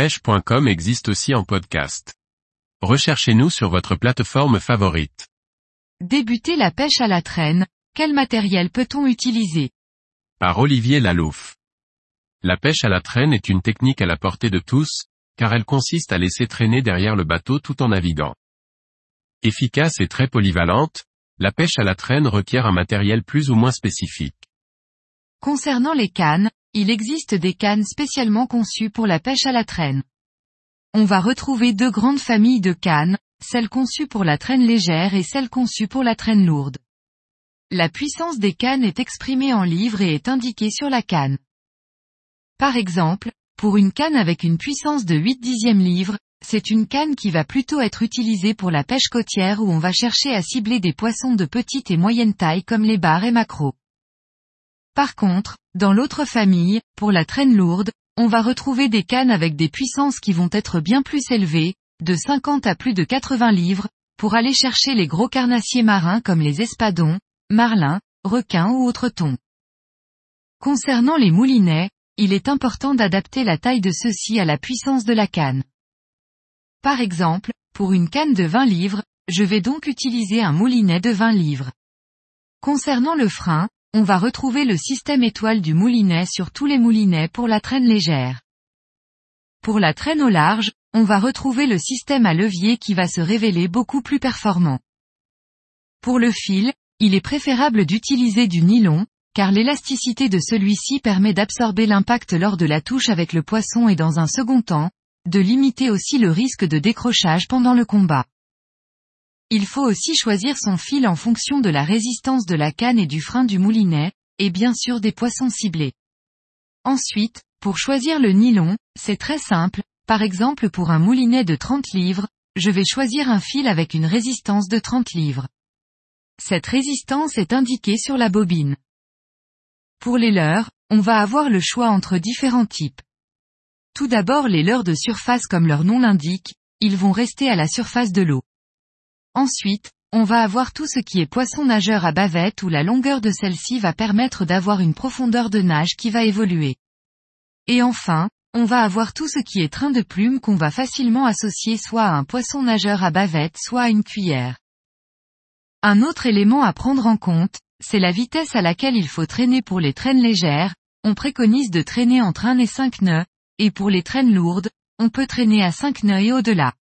pêche.com existe aussi en podcast. Recherchez-nous sur votre plateforme favorite. Débuter la pêche à la traîne, quel matériel peut-on utiliser? Par Olivier Lalouf. La pêche à la traîne est une technique à la portée de tous, car elle consiste à laisser traîner derrière le bateau tout en naviguant. Efficace et très polyvalente, la pêche à la traîne requiert un matériel plus ou moins spécifique. Concernant les cannes, il existe des cannes spécialement conçues pour la pêche à la traîne. On va retrouver deux grandes familles de cannes, celles conçues pour la traîne légère et celles conçues pour la traîne lourde. La puissance des cannes est exprimée en livres et est indiquée sur la canne. Par exemple, pour une canne avec une puissance de 8 dixièmes livres, c'est une canne qui va plutôt être utilisée pour la pêche côtière où on va chercher à cibler des poissons de petite et moyenne taille comme les bars et maquereaux. Par contre, dans l'autre famille, pour la traîne lourde, on va retrouver des cannes avec des puissances qui vont être bien plus élevées, de 50 à plus de 80 livres, pour aller chercher les gros carnassiers marins comme les espadons, marlins, requins ou autres thons. Concernant les moulinets, il est important d'adapter la taille de ceux-ci à la puissance de la canne. Par exemple, pour une canne de 20 livres, je vais donc utiliser un moulinet de 20 livres. Concernant le frein, on va retrouver le système étoile du moulinet sur tous les moulinets pour la traîne légère. Pour la traîne au large, on va retrouver le système à levier qui va se révéler beaucoup plus performant. Pour le fil, il est préférable d'utiliser du nylon, car l'élasticité de celui-ci permet d'absorber l'impact lors de la touche avec le poisson et dans un second temps, de limiter aussi le risque de décrochage pendant le combat. Il faut aussi choisir son fil en fonction de la résistance de la canne et du frein du moulinet, et bien sûr des poissons ciblés. Ensuite, pour choisir le nylon, c'est très simple, par exemple pour un moulinet de 30 livres, je vais choisir un fil avec une résistance de 30 livres. Cette résistance est indiquée sur la bobine. Pour les leurres, on va avoir le choix entre différents types. Tout d'abord les leurres de surface comme leur nom l'indique, ils vont rester à la surface de l'eau. Ensuite, on va avoir tout ce qui est poisson nageur à bavette où la longueur de celle-ci va permettre d'avoir une profondeur de nage qui va évoluer. Et enfin, on va avoir tout ce qui est train de plume qu'on va facilement associer soit à un poisson nageur à bavette soit à une cuillère. Un autre élément à prendre en compte, c'est la vitesse à laquelle il faut traîner pour les traînes légères, on préconise de traîner entre 1 et 5 nœuds, et pour les traînes lourdes, on peut traîner à 5 nœuds et au-delà.